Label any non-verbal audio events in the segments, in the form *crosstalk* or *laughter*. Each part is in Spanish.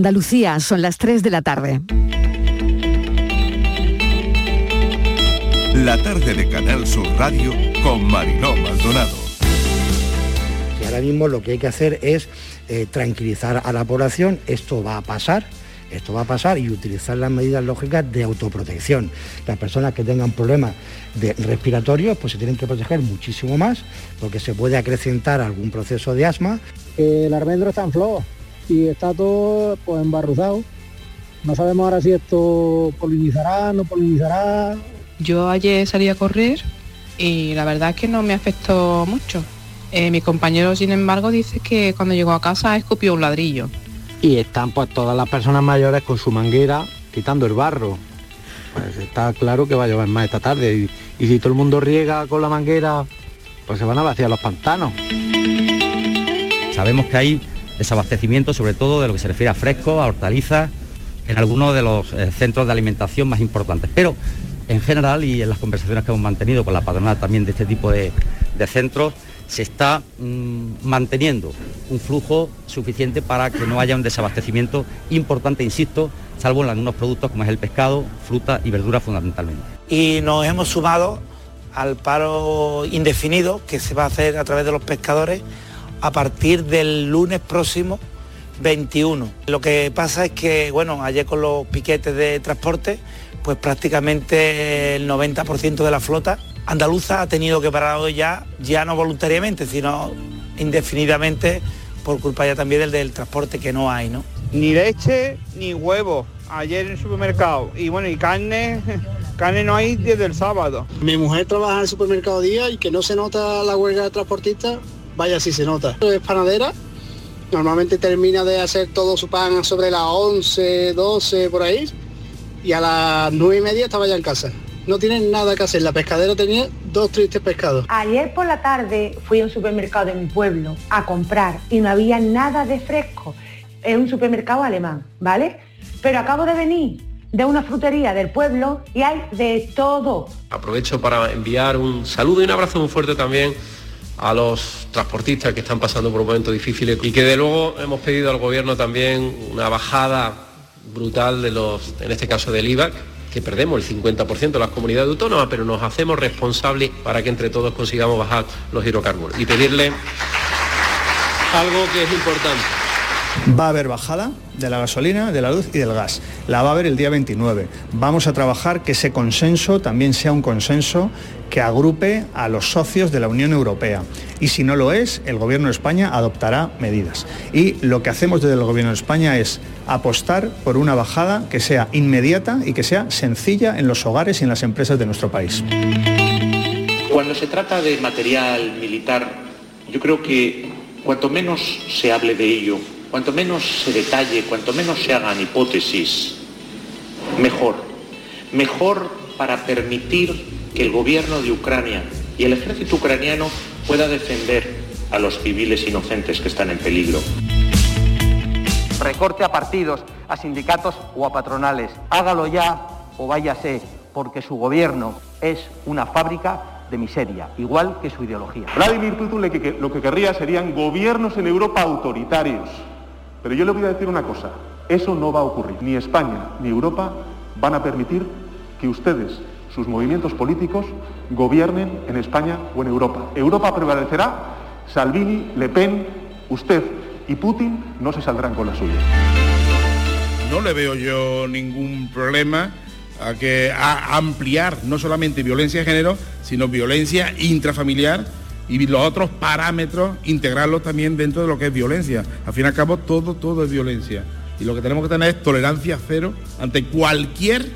Andalucía, son las 3 de la tarde. La tarde de Canal Sur Radio con Mariló Maldonado. Y ahora mismo lo que hay que hacer es eh, tranquilizar a la población, esto va a pasar, esto va a pasar y utilizar las medidas lógicas de autoprotección. Las personas que tengan problemas de respiratorios pues se tienen que proteger muchísimo más porque se puede acrecentar algún proceso de asma. El almendro está en flor y está todo pues embarruzado. No sabemos ahora si esto polinizará, no polinizará. Yo ayer salí a correr y la verdad es que no me afectó mucho. Eh, mi compañero, sin embargo, dice que cuando llegó a casa escupió un ladrillo. Y están pues todas las personas mayores con su manguera quitando el barro. Pues está claro que va a llover más esta tarde y, y si todo el mundo riega con la manguera, pues se van a vaciar los pantanos. Sabemos que hay desabastecimiento, sobre todo de lo que se refiere a fresco, a hortalizas, en algunos de los eh, centros de alimentación más importantes. Pero en general y en las conversaciones que hemos mantenido con la patronal también de este tipo de, centros, se está mmm, manteniendo un flujo suficiente para que no haya un desabastecimiento importante, insisto, salvo en algunos productos como es el pescado, fruta y verdura fundamentalmente. Y nos hemos sumado al paro indefinido que se va a hacer a través de los pescadores a partir del lunes próximo 21. Lo que pasa es que, bueno, ayer con los piquetes de transporte, pues prácticamente el 90% de la flota andaluza ha tenido que parar hoy ya, ya no voluntariamente, sino indefinidamente por culpa ya también del, del transporte que no hay, ¿no? Ni leche ni huevos ayer en el supermercado. Y bueno, y carne, *laughs* carne no hay desde el sábado. Mi mujer trabaja en el supermercado día y que no se nota la huelga de transportistas vaya si se nota. Es panadera, normalmente termina de hacer todo su pan sobre las 11, 12 por ahí y a las 9 y media estaba ya en casa. No tienen nada que hacer, la pescadera tenía dos tristes pescados. Ayer por la tarde fui a un supermercado de mi pueblo a comprar y no había nada de fresco. Es un supermercado alemán, ¿vale? Pero acabo de venir de una frutería del pueblo y hay de todo. Aprovecho para enviar un saludo y un abrazo muy fuerte también a los transportistas que están pasando por momentos difíciles y que de luego hemos pedido al gobierno también una bajada brutal de los, en este caso del IVA, que perdemos el 50% de las comunidades autónomas, pero nos hacemos responsables para que entre todos consigamos bajar los hidrocarburos y pedirle algo que es importante. Va a haber bajada de la gasolina, de la luz y del gas. La va a haber el día 29. Vamos a trabajar que ese consenso también sea un consenso que agrupe a los socios de la Unión Europea. Y si no lo es, el Gobierno de España adoptará medidas. Y lo que hacemos desde el Gobierno de España es apostar por una bajada que sea inmediata y que sea sencilla en los hogares y en las empresas de nuestro país. Cuando se trata de material militar, yo creo que cuanto menos se hable de ello, cuanto menos se detalle, cuanto menos se hagan hipótesis, mejor. Mejor para permitir que el gobierno de Ucrania y el ejército ucraniano pueda defender a los civiles inocentes que están en peligro. Recorte a partidos, a sindicatos o a patronales. Hágalo ya o váyase, porque su gobierno es una fábrica de miseria, igual que su ideología. Vladimir Putin lo que, lo que querría serían gobiernos en Europa autoritarios. Pero yo le voy a decir una cosa, eso no va a ocurrir. Ni España ni Europa van a permitir que ustedes, sus movimientos políticos, gobiernen en España o en Europa. Europa prevalecerá, Salvini, Le Pen, usted y Putin no se saldrán con la suya. No le veo yo ningún problema a que ampliar no solamente violencia de género, sino violencia intrafamiliar y los otros parámetros integrarlos también dentro de lo que es violencia. Al fin y al cabo todo todo es violencia y lo que tenemos que tener es tolerancia cero ante cualquier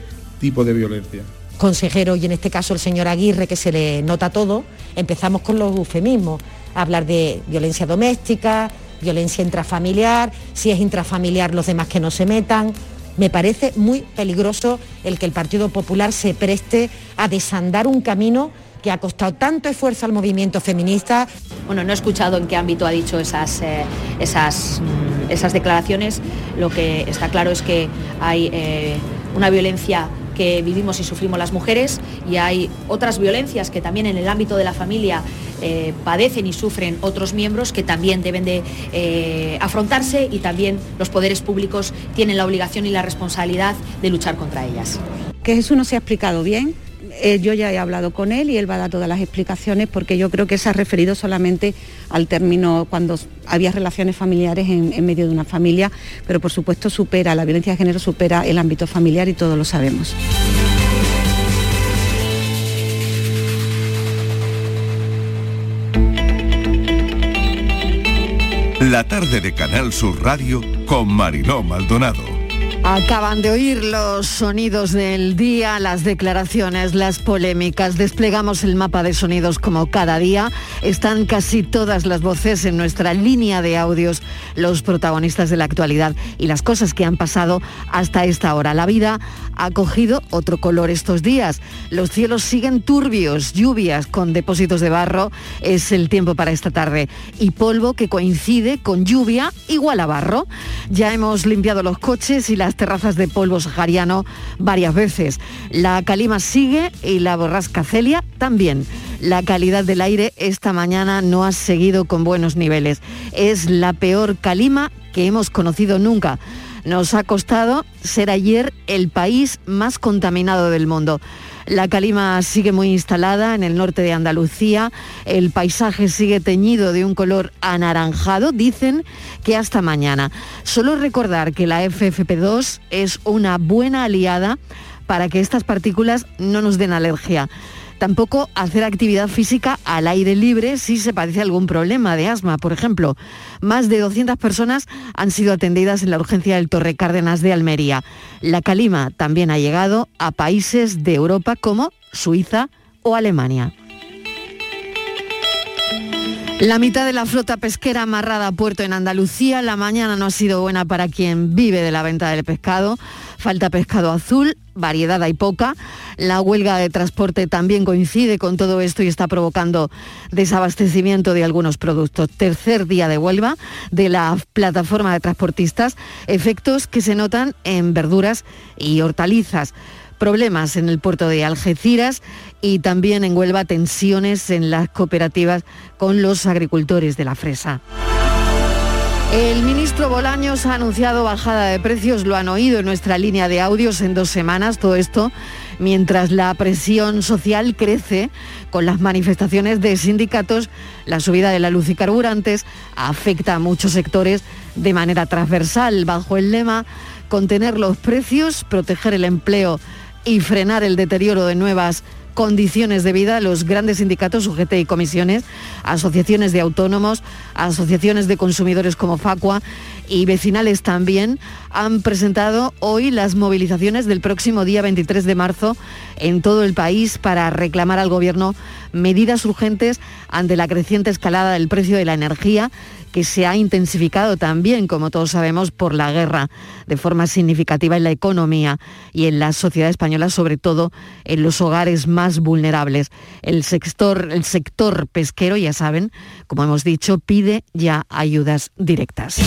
tipo de violencia consejero y en este caso el señor Aguirre, que se le nota todo, empezamos con los eufemismos, hablar de violencia doméstica, violencia intrafamiliar, si es intrafamiliar los demás que no se metan. Me parece muy peligroso el que el Partido Popular se preste a desandar un camino que ha costado tanto esfuerzo al movimiento feminista. Bueno, no he escuchado en qué ámbito ha dicho esas, eh, esas, esas declaraciones. Lo que está claro es que hay eh, una violencia que vivimos y sufrimos las mujeres y hay otras violencias que también en el ámbito de la familia eh, padecen y sufren otros miembros que también deben de eh, afrontarse y también los poderes públicos tienen la obligación y la responsabilidad de luchar contra ellas. Que Jesús no se ha explicado bien, eh, yo ya he hablado con él y él va a dar todas las explicaciones porque yo creo que se ha referido solamente al término cuando había relaciones familiares en, medio de una familia, pero por supuesto supera, la violencia de género supera el ámbito familiar y todos lo sabemos. La tarde de Canal Sur Radio con Mariló Maldonado. Acaban de oír los sonidos del día, las declaraciones, las polémicas. Desplegamos el mapa de sonidos como cada día. Están casi todas las voces en nuestra línea de audios, los protagonistas de la actualidad y las cosas que han pasado hasta esta hora. La vida ha cogido otro color estos días. Los cielos siguen turbios, lluvias con depósitos de barro. Es el tiempo para esta tarde. Y polvo que coincide con lluvia igual a barro. Ya hemos limpiado los coches y las terrazas de polvo sahariano varias veces. La calima sigue y la borrasca Celia también. La calidad del aire esta mañana no ha seguido con buenos niveles. Es la peor calima que hemos conocido nunca. Nos ha costado ser ayer el país más contaminado del mundo. La calima sigue muy instalada en el norte de Andalucía. El paisaje sigue teñido de un color anaranjado. Dicen que hasta mañana. Solo recordar que la FFP2 es una buena aliada para que estas partículas no nos den alergia. Tampoco hacer actividad física al aire libre si se padece algún problema de asma, por ejemplo. Más de 200 personas han sido atendidas en la urgencia del Torre Cárdenas de Almería. La calima también ha llegado a países de Europa como Suiza o Alemania. La mitad de la flota pesquera amarrada a puerto en Andalucía. La mañana no ha sido buena para quien vive de la venta del pescado. Falta pescado azul, variedad hay poca. La huelga de transporte también coincide con todo esto y está provocando desabastecimiento de algunos productos. Tercer día de huelga de la plataforma de transportistas, efectos que se notan en verduras y hortalizas problemas en el puerto de Algeciras y también en Huelva tensiones en las cooperativas con los agricultores de la fresa. El ministro Bolaños ha anunciado bajada de precios, lo han oído en nuestra línea de audios en dos semanas, todo esto mientras la presión social crece con las manifestaciones de sindicatos, la subida de la luz y carburantes afecta a muchos sectores de manera transversal bajo el lema contener los precios, proteger el empleo y frenar el deterioro de nuevas condiciones de vida, los grandes sindicatos, UGT y comisiones, asociaciones de autónomos, asociaciones de consumidores como Facua y vecinales también han presentado hoy las movilizaciones del próximo día 23 de marzo en todo el país para reclamar al Gobierno medidas urgentes ante la creciente escalada del precio de la energía que se ha intensificado también, como todos sabemos, por la guerra de forma significativa en la economía y en la sociedad española, sobre todo en los hogares más vulnerables. El sector, el sector pesquero, ya saben, como hemos dicho, pide ya ayudas directas.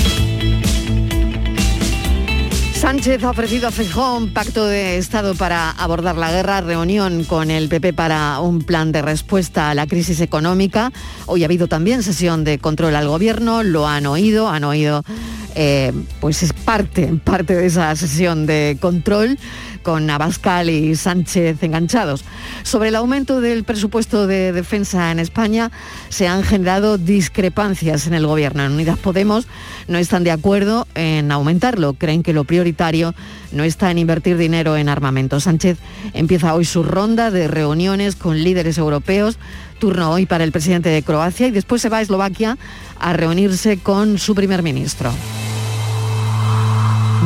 Sánchez ha ofrecido a Feijóo pacto de Estado para abordar la guerra, reunión con el PP para un plan de respuesta a la crisis económica. Hoy ha habido también sesión de control al gobierno, lo han oído, han oído, eh, pues es parte, parte de esa sesión de control con Abascal y Sánchez enganchados. Sobre el aumento del presupuesto de defensa en España se han generado discrepancias en el gobierno. En Unidas Podemos no están de acuerdo en aumentarlo. Creen que lo prioritario no está en invertir dinero en armamento. Sánchez empieza hoy su ronda de reuniones con líderes europeos turno hoy para el presidente de Croacia y después se va a Eslovaquia a reunirse con su primer ministro.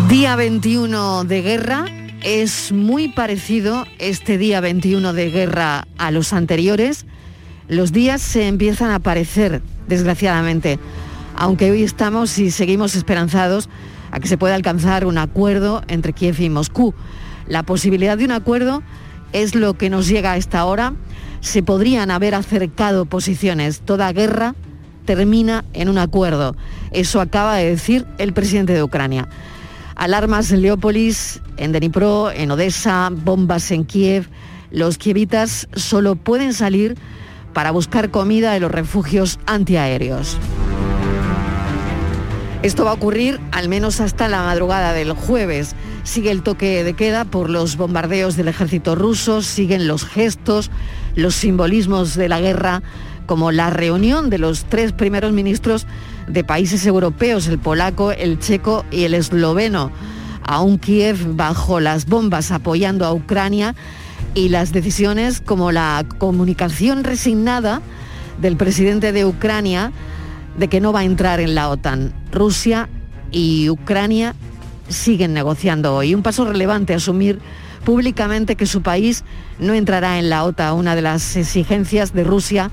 Día 21 de guerra, es muy parecido este día 21 de guerra a los anteriores. Los días se empiezan a parecer, desgraciadamente, aunque hoy estamos y seguimos esperanzados a que se pueda alcanzar un acuerdo entre Kiev y Moscú. La posibilidad de un acuerdo es lo que nos llega a esta hora. Se podrían haber acercado posiciones. Toda guerra termina en un acuerdo. Eso acaba de decir el presidente de Ucrania. Alarmas en Leópolis, en Dnipro, en Odessa, bombas en Kiev. Los kievitas solo pueden salir para buscar comida en los refugios antiaéreos. Esto va a ocurrir al menos hasta la madrugada del jueves. Sigue el toque de queda por los bombardeos del ejército ruso, siguen los gestos, los simbolismos de la guerra, como la reunión de los tres primeros ministros de países europeos, el polaco, el checo y el esloveno. Aún Kiev bajo las bombas apoyando a Ucrania y las decisiones como la comunicación resignada del presidente de Ucrania de que no va a entrar en la OTAN. Rusia y Ucrania siguen negociando hoy. Un paso relevante asumir públicamente que su país no entrará en la OTAN, una de las exigencias de Rusia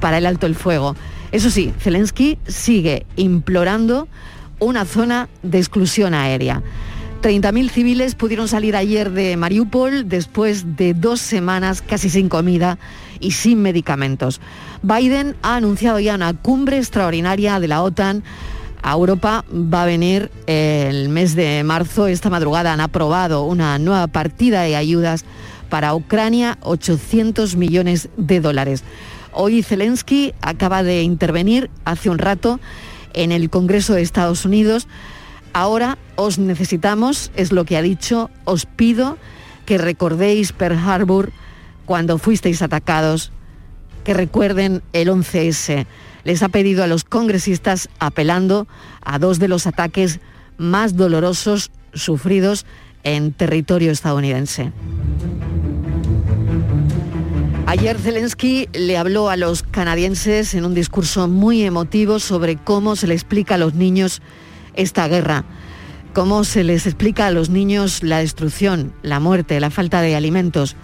para el alto el fuego. Eso sí, Zelensky sigue implorando una zona de exclusión aérea. 30.000 civiles pudieron salir ayer de Mariupol después de dos semanas casi sin comida y sin medicamentos. Biden ha anunciado ya una cumbre extraordinaria de la OTAN. A Europa va a venir el mes de marzo. Esta madrugada han aprobado una nueva partida de ayudas para Ucrania, 800 millones de dólares. Hoy Zelensky acaba de intervenir hace un rato en el Congreso de Estados Unidos Ahora os necesitamos, es lo que ha dicho, os pido que recordéis Pearl Harbor cuando fuisteis atacados, que recuerden el 11S. Les ha pedido a los congresistas apelando a dos de los ataques más dolorosos sufridos en territorio estadounidense. Ayer Zelensky le habló a los canadienses en un discurso muy emotivo sobre cómo se le explica a los niños esta guerra. Cómo se les explica a los niños la destrucción, la muerte, la falta de alimentos.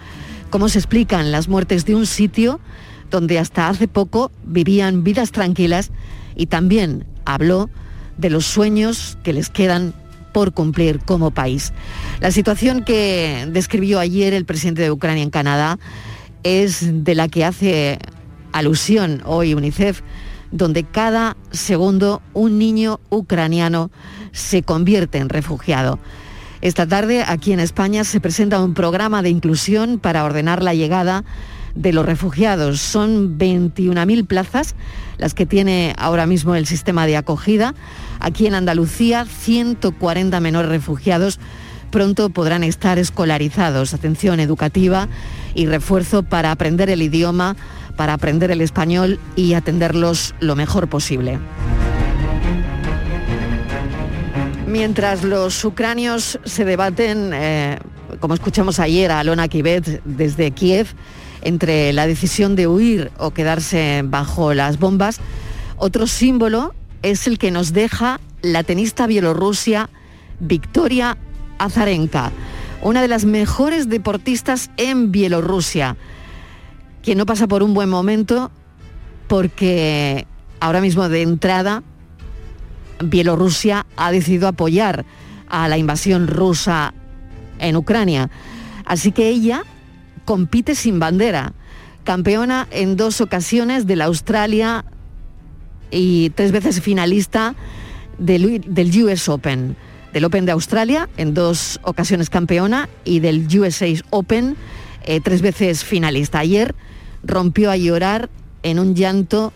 Cómo se explican las muertes de un sitio donde hasta hace poco vivían vidas tranquilas y también habló de los sueños que les quedan por cumplir como país. La situación que describió ayer el presidente de Ucrania en Canadá es de la que hace alusión hoy UNICEF donde cada segundo un niño ucraniano se convierte en refugiado. Esta tarde aquí en España se presenta un programa de inclusión para ordenar la llegada de los refugiados. Son 21.000 plazas las que tiene ahora mismo el sistema de acogida. Aquí en Andalucía, 140 menores refugiados pronto podrán estar escolarizados. Atención educativa y refuerzo para aprender el idioma para aprender el español y atenderlos lo mejor posible. Mientras los ucranios se debaten, eh, como escuchamos ayer a Alona Kibet desde Kiev, entre la decisión de huir o quedarse bajo las bombas, otro símbolo es el que nos deja la tenista bielorrusia Victoria Azarenka, una de las mejores deportistas en Bielorrusia que no pasa por un buen momento porque ahora mismo de entrada Bielorrusia ha decidido apoyar a la invasión rusa en Ucrania. Así que ella compite sin bandera, campeona en dos ocasiones de la Australia y tres veces finalista del, del US Open. Del Open de Australia, en dos ocasiones campeona, y del USA Open, eh, tres veces finalista. Ayer rompió a llorar en un llanto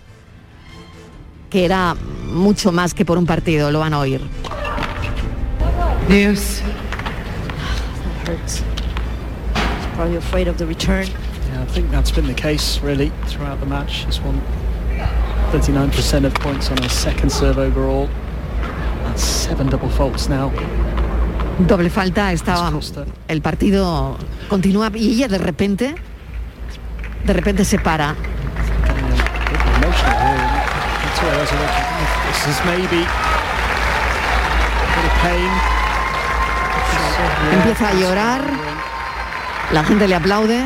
que era mucho más que por un partido, lo van a oír. News. That hurts. Probably afraid of the return. Yeah, I think that's been the case really throughout the match. She's won 39% of points on her second serve overall. Doble falta, estaba el partido continúa y ella de repente de repente se para. Empieza a llorar, la gente le aplaude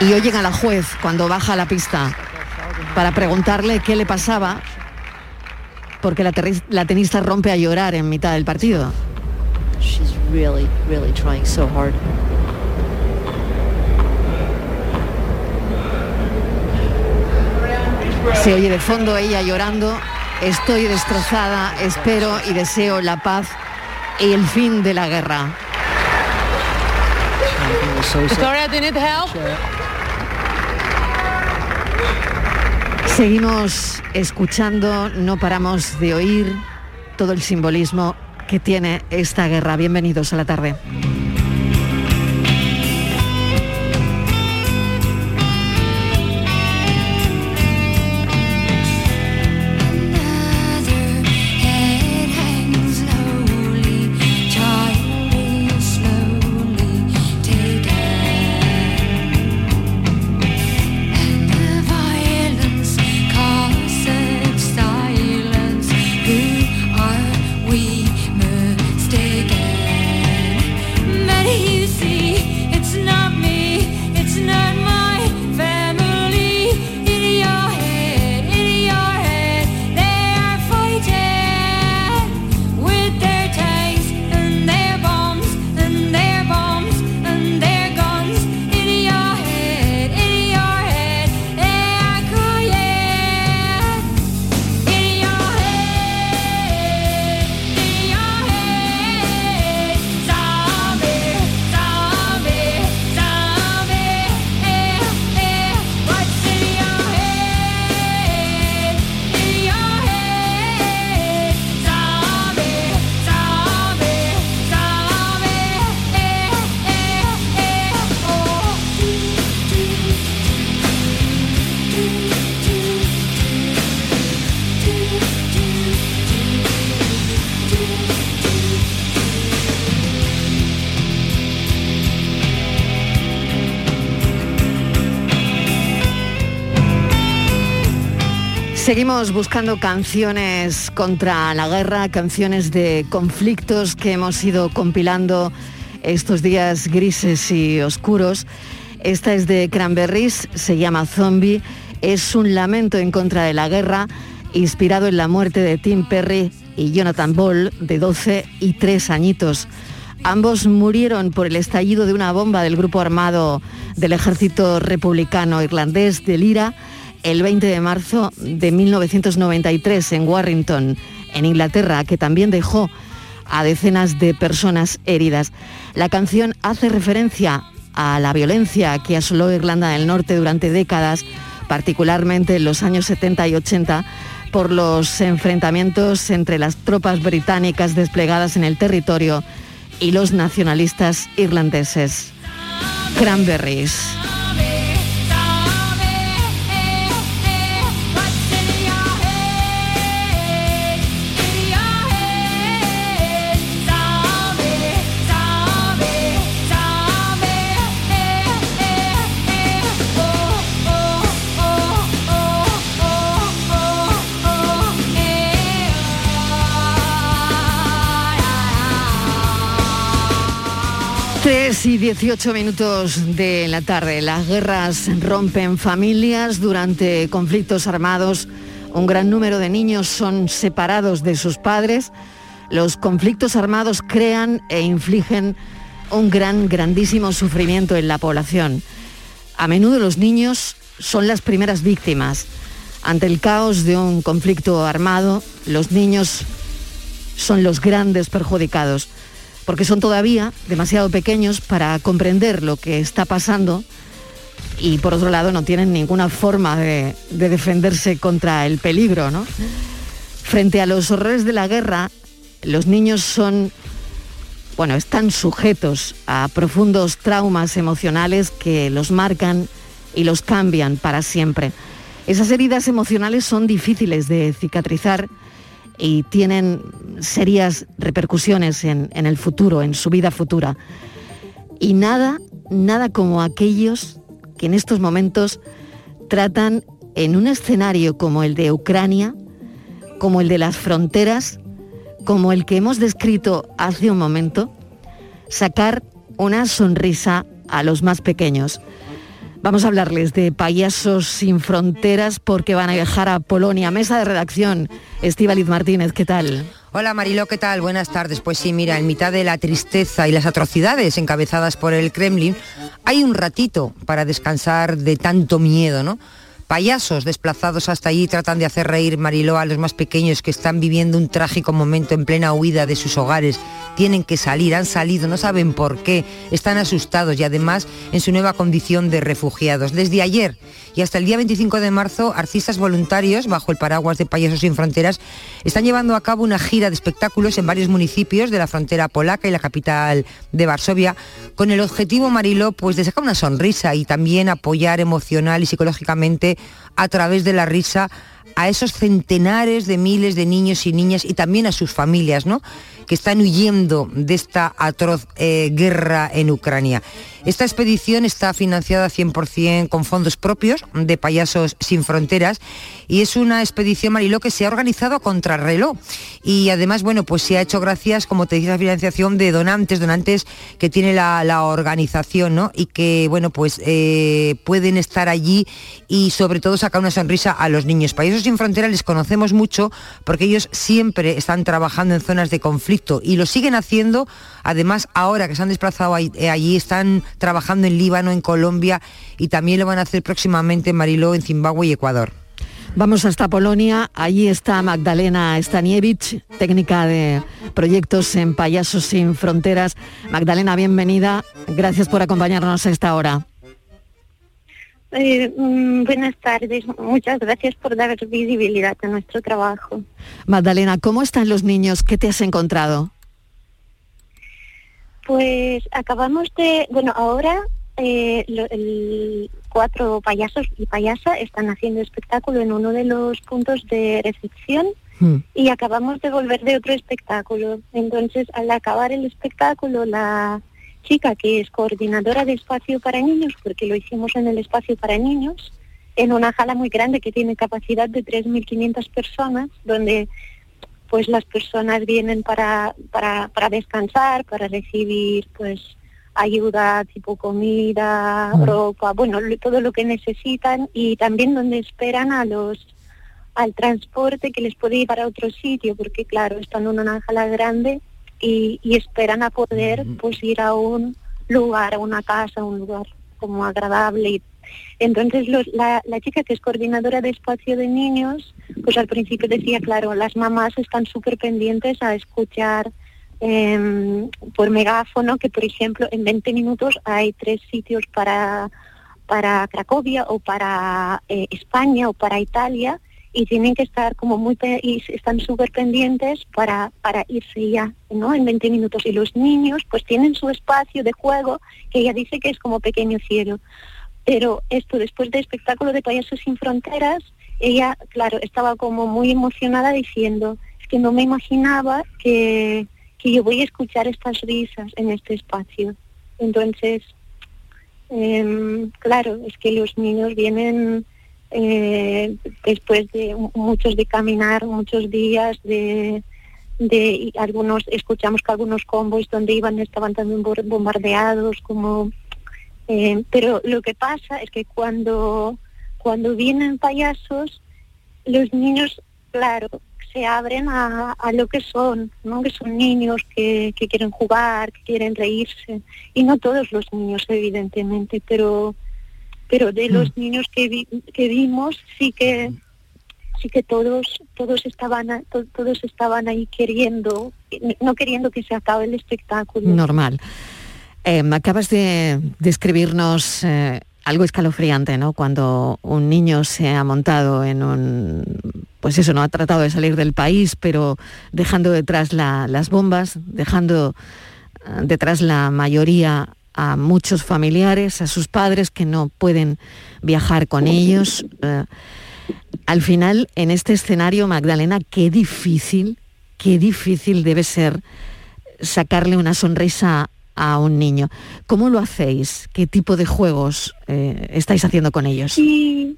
y oyen a la juez cuando baja a la pista para preguntarle qué le pasaba porque la, la tenista rompe a llorar en mitad del partido. Se oye de fondo ella llorando. Estoy destrozada, espero y deseo la paz y el fin de la guerra. Victoria, Seguimos escuchando, no paramos de oír todo el simbolismo que tiene esta guerra. Bienvenidos a la tarde. Seguimos buscando canciones contra la guerra, canciones de conflictos que hemos ido compilando estos días grises y oscuros. Esta es de Cranberries, se llama Zombie, es un lamento en contra de la guerra, inspirado en la muerte de Tim Perry y Jonathan Ball, de 12 y 3 añitos. Ambos murieron por el estallido de una bomba del grupo armado del ejército republicano irlandés del IRA el 20 de marzo de 1993 en Warrington, en Inglaterra, que también dejó a decenas de personas heridas. La canción hace referencia a la violencia que asoló Irlanda del Norte durante décadas, particularmente en los años 70 y 80, por los enfrentamientos entre las tropas británicas desplegadas en el territorio y los nacionalistas irlandeses. Cranberries. Tres y 18 minutos de la tarde. Las guerras rompen familias durante conflictos armados. Un gran número de niños son separados de sus padres. Los conflictos armados crean e infligen un gran, grandísimo sufrimiento en la población. A menudo los niños son las primeras víctimas. Ante el caos de un conflicto armado, los niños son los grandes perjudicados porque son todavía demasiado pequeños para comprender lo que está pasando y por otro lado no tienen ninguna forma de, de defenderse contra el peligro. ¿no? Frente a los horrores de la guerra, los niños son, bueno, están sujetos a profundos traumas emocionales que los marcan y los cambian para siempre. Esas heridas emocionales son difíciles de cicatrizar y tienen serias repercusiones en, en el futuro, en su vida futura. Y nada, nada como aquellos que en estos momentos tratan en un escenario como el de Ucrania, como el de las fronteras, como el que hemos descrito hace un momento, sacar una sonrisa a los más pequeños. Vamos a hablarles de Payasos sin Fronteras porque van a viajar a Polonia. Mesa de redacción, Estíbaliz Martínez, ¿qué tal? Hola Mariló, ¿qué tal? Buenas tardes. Pues sí, mira, en mitad de la tristeza y las atrocidades encabezadas por el Kremlin, hay un ratito para descansar de tanto miedo, ¿no? Payasos desplazados hasta allí tratan de hacer reír Mariló a los más pequeños que están viviendo un trágico momento en plena huida de sus hogares, tienen que salir, han salido, no saben por qué, están asustados y además en su nueva condición de refugiados. Desde ayer y hasta el día 25 de marzo, artistas voluntarios, bajo el paraguas de Payasos Sin Fronteras, están llevando a cabo una gira de espectáculos en varios municipios de la frontera polaca y la capital de Varsovia, con el objetivo, Mariló, pues de sacar una sonrisa y también apoyar emocional y psicológicamente a través de la risa a esos centenares de miles de niños y niñas y también a sus familias, ¿no? Que están huyendo de esta atroz eh, guerra en Ucrania. Esta expedición está financiada 100% con fondos propios de Payasos Sin Fronteras y es una expedición, Mariló, que se ha organizado a contrarreloj y además, bueno, pues se ha hecho gracias, como te decía, la financiación de donantes, donantes que tiene la, organización, ¿no? Y que, bueno, pues eh, pueden estar allí y sobre todo sacar una sonrisa a los niños. Payasos Sin Fronteras les conocemos mucho porque ellos siempre están trabajando en zonas de conflicto y lo siguen haciendo. Además, ahora que se han desplazado eh, allí, están trabajando en Líbano, en Colombia y también lo van a hacer próximamente en Mariló, en Zimbabue y Ecuador. Vamos hasta Polonia, allí está Magdalena Staniewicz, técnica de proyectos en Payasos Sin Fronteras. Magdalena, bienvenida, gracias por acompañarnos a esta hora. Eh, mm, buenas tardes, muchas gracias por dar visibilidad a nuestro trabajo. Magdalena, ¿cómo están los niños? ¿Qué te has encontrado? Pues acabamos de, bueno, ahora eh, lo- el- cuatro payasos y payasa están haciendo espectáculo en uno de los puntos de recepción y acabamos de volver de otro espectáculo. Entonces, al acabar el espectáculo, la chica que es coordinadora de espacio para niños, porque lo hicimos en el espacio para niños, en una sala muy grande que tiene capacidad de 3.500 personas, donde pues las personas vienen para, para, para descansar, para recibir pues ayuda tipo comida, ropa, bueno, todo lo que necesitan y también donde esperan a los al transporte que les puede llevar a otro sitio, porque claro, están en una sala grande y, y esperan a poder pues ir a un lugar, a una casa, a un lugar como agradable. Y, entonces los- la, la chica que es coordinadora de espacio de niños, pues al principio decía, claro, las mamás están súper pendientes a escuchar em, por megáfono que, por ejemplo, en 20 minutos hay tres sitios para, para Cracovia o para eh, España o para Italia y tienen que estar como muy y están súper pendientes para, para irse ya, ¿no? En 20 minutos. Y los niños pues tienen su espacio de juego que ella dice que es como pequeño cielo. Pero esto después del espectáculo de Payasos sin Fronteras, ella, claro, estaba como muy emocionada diciendo, es que no me imaginaba que, que yo voy a escuchar estas risas en este espacio. Entonces, em, claro, es que los niños vienen eh, después de mu- muchos de caminar, muchos días de, de algunos escuchamos que algunos convoys donde iban estaban también bombardeados como eh, pero lo que pasa es que cuando cuando vienen payasos los niños claro se abren a, a lo que son no que son niños que, que quieren jugar que quieren reírse y no todos los niños evidentemente pero pero de los niños que vi- que vimos sí que sí que todos todos estaban todos estaban ahí queriendo no queriendo que se acabe el espectáculo Normal. Eh, acabas de describirnos eh, algo escalofriante, ¿no? Cuando un niño se ha montado en un, pues eso, no ha tratado de salir del país, pero dejando detrás la- las bombas, dejando eh, detrás la mayoría a muchos familiares, a sus padres que no pueden viajar con ellos. eh, al final, en este escenario, Magdalena, qué difícil, qué difícil debe ser sacarle una sonrisa a un niño. ¿Cómo lo hacéis? ¿Qué tipo de juegos eh, estáis haciendo con ellos? Sí,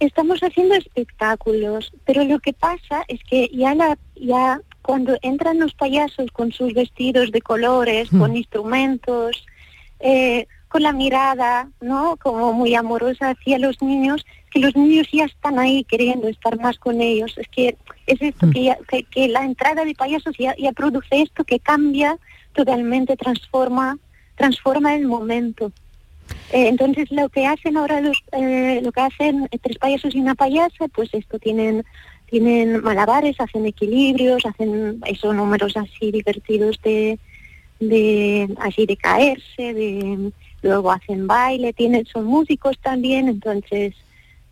estamos haciendo espectáculos, pero lo que pasa es que ya la ya cuando entran los payasos con sus vestidos de colores, con instrumentos, eh, con la mirada, ¿no? Como muy amorosa hacia los niños, que los niños ya están ahí queriendo estar más con ellos. Es que es esto que, ya- que, que la entrada de payasos ya, ya produce esto que cambia totalmente, transforma, transforma el momento. Eh, entonces lo que hacen ahora los, eh, lo que hacen tres payasos y una payasa, pues esto tienen tienen malabares, hacen equilibrios, hacen esos números así divertidos de, de así de caerse, de luego hacen baile, tienen, son músicos también, entonces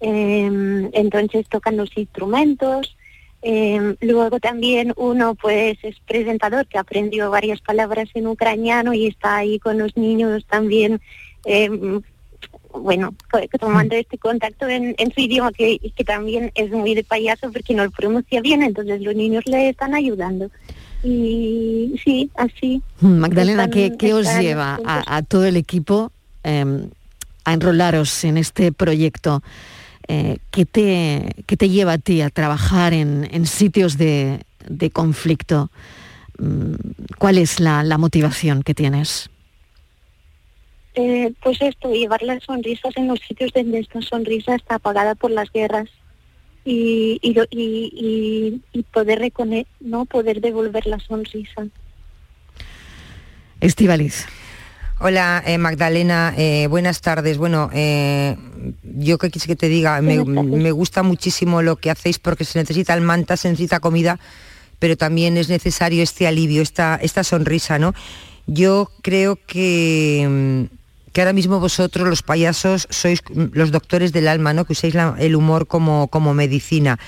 eh, entonces tocan los instrumentos. Eh, luego también uno pues es presentador que aprendió varias palabras en ucraniano y está ahí con los niños también, eh, bueno, tomando este contacto en, en su idioma que, que también es muy de payaso porque no lo pronuncia bien, entonces los niños le están ayudando. Y sí, así. Magdalena, Están- ¿qué, qué os lleva a, a todo el equipo eh, a enrolaros en este proyecto? Eh, ¿qué, te, qué te lleva a ti a trabajar en, en sitios de, de conflicto? Mm, ¿Cuál es la, la motivación que tienes? Eh, pues esto, llevar las sonrisas en los sitios donde esta sonrisa está apagada por las guerras y, y, lo- y, y- y poder recone- no poder devolver la sonrisa. Estivaliz. Hola eh, Magdalena, eh, buenas tardes. Bueno, eh, yo que quise que te diga, me, me gusta muchísimo lo que hacéis porque se necesita el manta, se necesita comida, pero también es necesario este alivio, esta, esta sonrisa, ¿no? Yo creo que, mm, que ahora mismo vosotros, los payasos, sois los doctores del alma, ¿no? Que usáis el humor como, como medicina.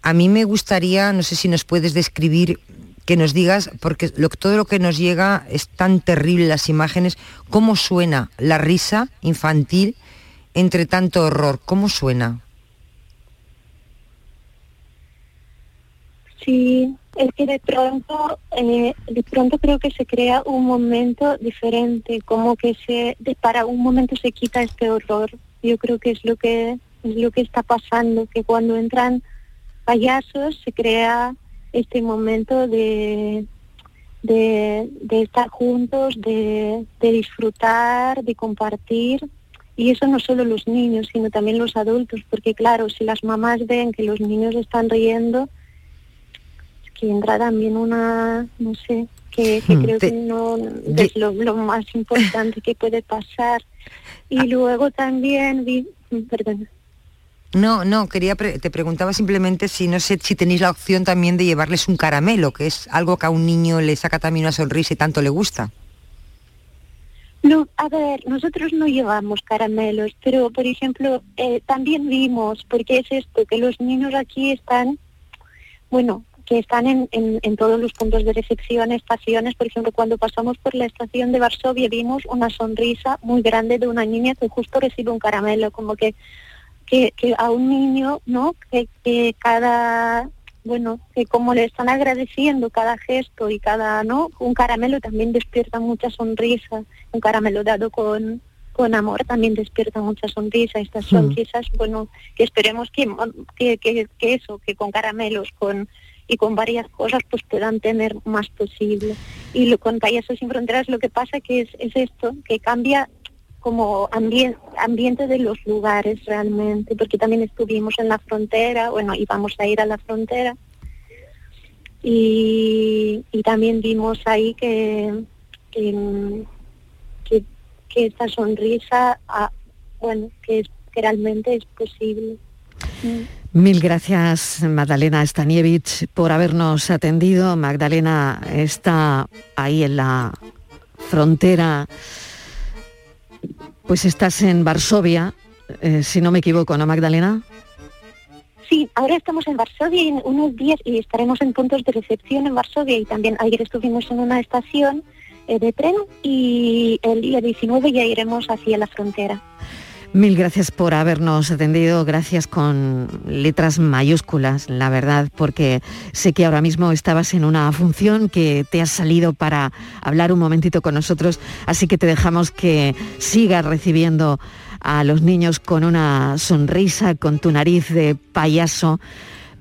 A mí me gustaría, no sé si nos puedes describir, que nos digas, porque lo, todo lo que nos llega es tan terrible, las imágenes, cómo suena la risa infantil entre tanto horror, cómo suena. Sí, es que de pronto, eh, de pronto creo que se crea un momento diferente, como que se, de- para un momento se quita este horror. Yo creo que es lo que es lo que está pasando, que cuando entran payasos se crea este momento de de, de estar juntos, de, de disfrutar, de compartir. Y eso no solo los niños, sino también los adultos, porque claro, si las mamás ven que los niños están riendo, que entra también una, no sé, que, que Hmm, creo que no es lo, lo más importante que puede pasar. Y luego también vi, perdón, No, no, quería pre- te preguntaba simplemente si no sé si tenéis la opción también de llevarles un caramelo, que es algo que a un niño le saca también una sonrisa y tanto le gusta. No, a ver, nosotros no llevamos caramelos, pero por ejemplo, eh, también vimos, porque es esto, que los niños aquí están, bueno, que están en, en, en todos los puntos de recepción, estaciones, por ejemplo, cuando pasamos por la estación de Varsovia vimos una sonrisa muy grande de una niña que justo recibe un caramelo, como que, que, que a un niño, ¿no? Que, que cada, bueno, que como le están agradeciendo cada gesto y cada, ¿no? Un caramelo también despierta mucha sonrisa, un caramelo dado con, con amor también despierta mucha sonrisa, estas Mm. sonrisas, bueno, que esperemos que, que, que, que eso, que con caramelos, con y con varias cosas pues puedan tener más posible. Y lo, con Payasos sin Fronteras lo que pasa que es, es esto, que cambia como ambien- ambiente de los lugares realmente, porque también estuvimos en la frontera, bueno, íbamos a ir a la frontera, y, y también vimos ahí que, que, que, esta sonrisa, ah, bueno, que, es, realmente es posible. Mm. Mil gracias, Magdalena Stanievich, por habernos atendido. Magdalena está ahí en la frontera. Pues estás en Varsovia, eh, si no me equivoco, ¿no, Magdalena? Sí, ahora estamos en Varsovia en unos días y estaremos en puntos de recepción en Varsovia y también ayer estuvimos en una estación eh, de tren y el día 19 ya iremos hacia la frontera. Mil gracias por habernos atendido, gracias con letras mayúsculas, la verdad, porque sé que ahora mismo estabas en una función que te has salido para hablar un momentito con nosotros, así que te dejamos que sigas recibiendo a los niños con una sonrisa, con tu nariz de payaso,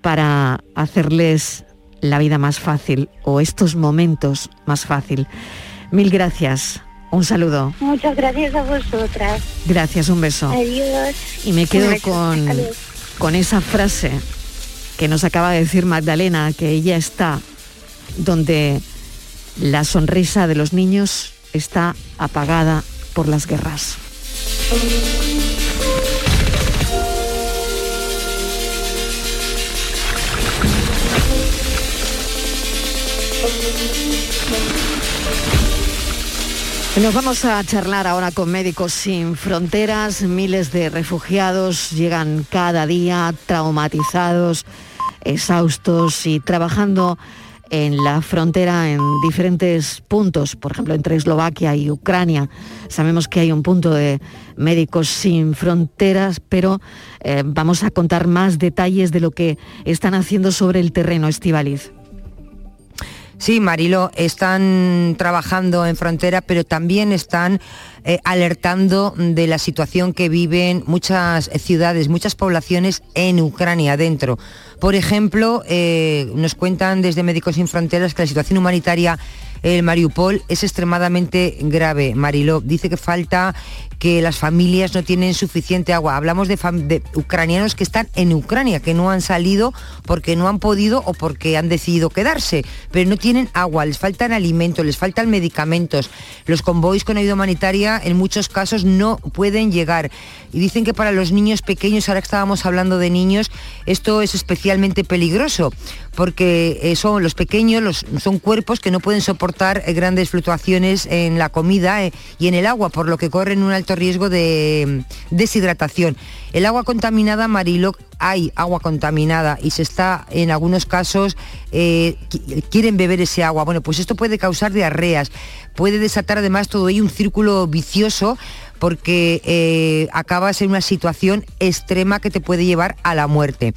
para hacerles la vida más fácil o estos momentos más fácil. Mil gracias, un saludo. Muchas gracias a vosotras. Gracias, un beso. Adiós. Y me quedo con, con esa frase que nos acaba de decir Magdalena, que ella está donde la sonrisa de los niños está apagada por las guerras. Nos vamos a charlar ahora con Médicos Sin Fronteras. Miles de refugiados llegan cada día traumatizados, exhaustos y trabajando en la frontera en diferentes puntos, por ejemplo entre Eslovaquia y Ucrania. Sabemos que hay un punto de Médicos Sin Fronteras, pero eh, vamos a contar más detalles de lo que están haciendo sobre el terreno, Estivaliz. Sí, Marilo, están trabajando en frontera, pero también están eh, alertando de la situación que viven muchas ciudades, muchas poblaciones en Ucrania dentro. Por ejemplo, eh, nos cuentan desde Médicos Sin Fronteras que la situación humanitaria en Mariupol es extremadamente grave. Marilo dice que falta que las familias no tienen suficiente agua. Hablamos de, ucranianos que están en Ucrania, que no han salido porque no han podido o porque han decidido quedarse, pero no tienen agua, les faltan alimentos, les faltan medicamentos. Los convoys con ayuda humanitaria en muchos casos no pueden llegar. Y dicen que para los niños pequeños, ahora que estábamos hablando de niños, esto es especialmente peligroso, porque eh, son los pequeños, son cuerpos que no pueden soportar eh, grandes fluctuaciones en la comida eh, y en el agua, por lo que corren un alto riesgo de mm, deshidratación. El agua contaminada, Marilo, hay agua contaminada y se está, en algunos casos, qui- quieren beber ese agua. Bueno, pues esto puede causar diarreas, puede desatar además todo ello un círculo vicioso porque eh, acabas en una situación extrema que te puede llevar a la muerte.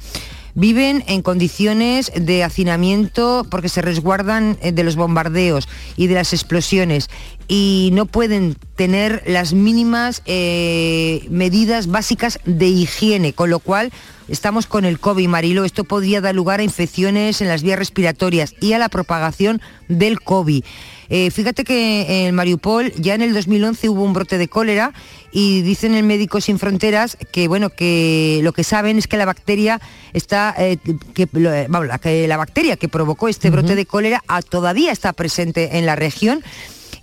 Viven en condiciones de hacinamiento porque se resguardan eh, de los bombardeos y de las explosiones y no pueden tener las mínimas eh, medidas básicas de higiene, con lo cual estamos con el COVID, Marilo. Esto podría dar lugar a infecciones en las vías respiratorias y a la propagación del COVID. Eh, fíjate que en Mariupol ya en el 2011 hubo un brote de cólera y dicen en Médicos Sin Fronteras que bueno que lo que saben es que la bacteria está eh, que, lo- eh, vamos, la, que la bacteria que provocó este brote de cólera todavía está presente en la región.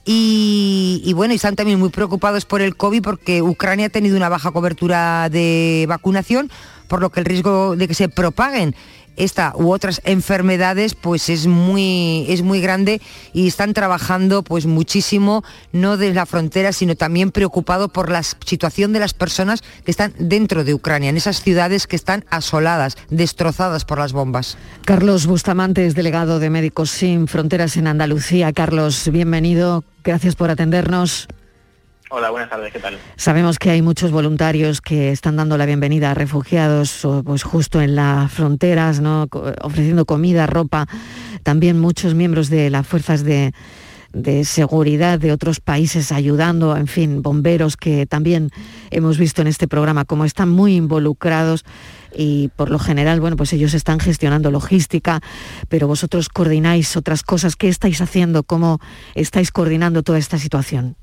Y, y bueno, y están también muy preocupados por el COVID porque Ucrania ha tenido una baja cobertura de vacunación, por lo que el riesgo de que se propaguen esta u otras enfermedades pues es muy es muy grande y están trabajando pues muchísimo no desde la frontera sino también preocupado por la situación de las personas que están dentro de Ucrania en esas ciudades que están asoladas destrozadas por las bombas Carlos Bustamante es delegado de Médicos Sin Fronteras en Andalucía. Carlos, bienvenido. Gracias por atendernos. Hola, buenas tardes, ¿qué tal? Sabemos que hay muchos voluntarios que están dando la bienvenida a refugiados pues justo en las fronteras, ofreciendo comida, ropa. También muchos miembros de las fuerzas de, de seguridad de otros países ayudando, en fin, bomberos que también hemos visto en este programa como están muy involucrados y por lo general, bueno, pues ellos están gestionando logística, pero vosotros coordináis otras cosas. ¿Qué estáis haciendo? ¿Cómo estáis coordinando toda esta situación?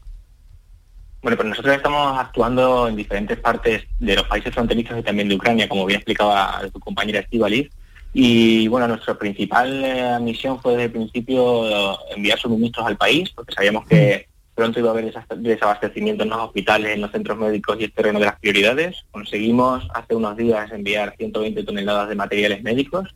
Bueno, pues nosotros estamos actuando en diferentes partes de los países fronterizos y también de Ucrania, como bien explicaba tu compañera Estivaliz. Y bueno, nuestra principal eh, misión fue desde el principio enviar suministros al país, porque sabíamos que pronto iba a haber desabastecimiento en los hospitales, en los centros médicos y era una de las prioridades. Conseguimos hace unos días enviar 120 toneladas de materiales médicos,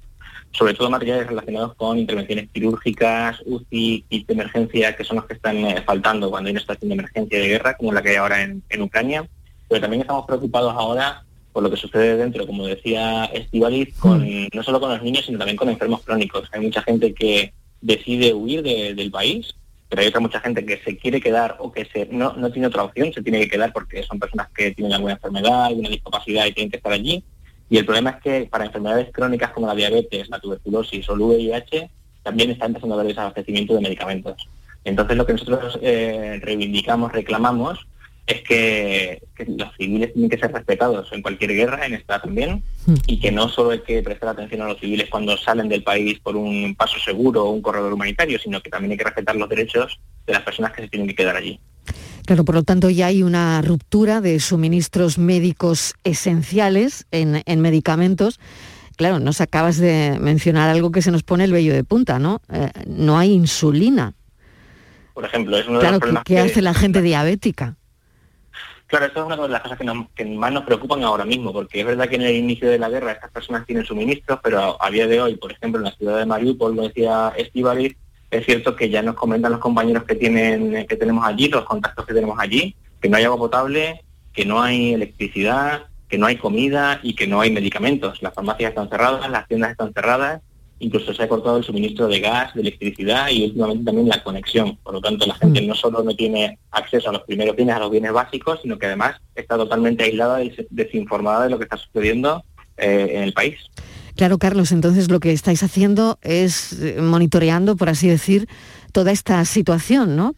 sobre todo materiales relacionados con intervenciones quirúrgicas, UCI, kit de emergencia, que son los que están eh, faltando cuando hay una situación de emergencia de guerra, como la que hay ahora en, en Ucrania. Pero también estamos preocupados ahora por lo que sucede dentro, como decía Estivaliz, con, no solo con los niños, sino también con enfermos crónicos. Hay mucha gente que decide huir de- del país, pero hay otra mucha gente que se quiere quedar o que se, no, no tiene otra opción, se tiene que quedar porque son personas que tienen alguna enfermedad, alguna discapacidad y tienen que estar allí. Y el problema es que para enfermedades crónicas como la diabetes, la tuberculosis o el VIH, también está empezando a haber desabastecimiento de medicamentos. Entonces lo que nosotros eh, reivindicamos, reclamamos, es que, que los civiles tienen que ser respetados en cualquier guerra, en esta también, y que no solo hay que prestar atención a los civiles cuando salen del país por un paso seguro o un corredor humanitario, sino que también hay que respetar los derechos de las personas que se tienen que quedar allí. Claro, por lo tanto ya hay una ruptura de suministros médicos esenciales en, en medicamentos. Claro, nos acabas de mencionar algo que se nos pone el vello de punta, ¿no? Eh, no hay insulina. Por ejemplo, es uno de Claro, los ¿qué, problemas qué que- hace la gente diabética? Claro, esto es una de las cosas que, nos- que más nos preocupan ahora mismo, porque es verdad que en el inicio de la guerra estas personas tienen suministros, pero a, a día de hoy, por ejemplo, en la ciudad de Mariupol, lo decía Estivaliz, Es cierto que ya nos comentan los compañeros que tienen que tenemos allí, los contactos que tenemos allí, que no hay agua potable, que no hay electricidad, que no hay comida y que no hay medicamentos. Las farmacias están cerradas, las tiendas están cerradas, incluso se ha cortado el suministro de gas, de electricidad y últimamente también la conexión. Por lo tanto, la gente no solo no tiene acceso a los primeros bienes, a los bienes básicos, sino que además está totalmente aislada y des- desinformada de lo que está sucediendo eh, en el país. Claro, Carlos, entonces lo que estáis haciendo es eh, monitoreando, por así decir, toda esta situación, ¿no?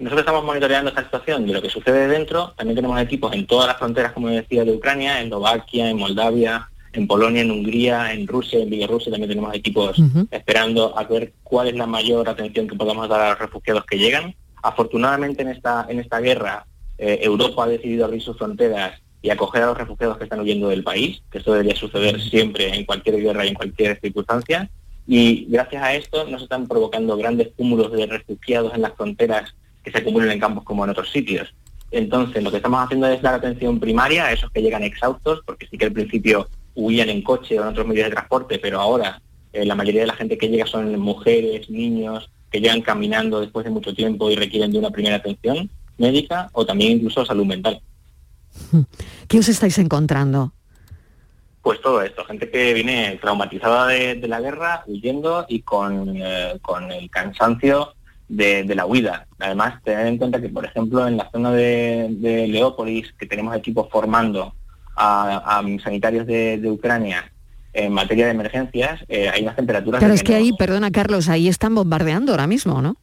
Nosotros estamos monitoreando esta situación de lo que sucede dentro. También tenemos equipos en todas las fronteras, como decía, de Ucrania, en Eslovaquia, en Moldavia, en Polonia, en Hungría, en Rusia, en Bielorrusia. También tenemos equipos esperando a ver cuál es la mayor atención que podamos dar a los refugiados que llegan. Afortunadamente en esta, en esta guerra, eh, Europa ha decidido abrir sus fronteras y acoger a los refugiados que están huyendo del país, que esto debería suceder siempre en cualquier guerra y en cualquier circunstancia. Y gracias a esto no se están provocando grandes cúmulos de refugiados en las fronteras que se acumulan en campos como en otros sitios. Entonces, lo que estamos haciendo es dar atención primaria a esos que llegan exhaustos, porque sí que al principio huían en coche o en otros medios de transporte, pero ahora eh, la mayoría de la gente que llega son mujeres, niños, que llegan caminando después de mucho tiempo y requieren de una primera atención médica o también incluso salud mental. *laughs* ¿Qué os estáis encontrando? Pues todo esto, gente que viene traumatizada de, de la guerra, huyendo y con, eh, con el cansancio de, de la huida. Además, tener en cuenta que, por ejemplo, en la zona de, de Leópolis, que tenemos equipos formando a, a sanitarios de, Ucrania en materia de emergencias, eh, hay unas temperaturas... De es que ahí, perdona Carlos, ahí están bombardeando ahora mismo, ¿no?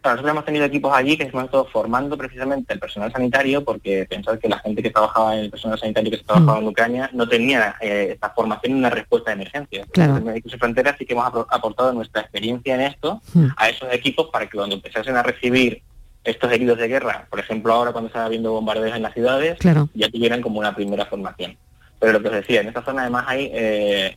Claro, Nosotros hemos tenido equipos allí que hemos estado formando precisamente el personal sanitario porque pensar que la gente que trabajaba en el personal sanitario que se trabajaba en Ucrania no tenía eh, esta formación en una respuesta de emergencia. Claro. Entonces, Médicos Fronteras sí que hemos aportado nuestra experiencia en esto a esos equipos para que cuando empezasen a recibir estos heridos de guerra, por ejemplo ahora cuando está habiendo bombardeos en las ciudades, Claro. ya tuvieran como una primera formación. Pero lo que os decía, en esta zona además hay eh,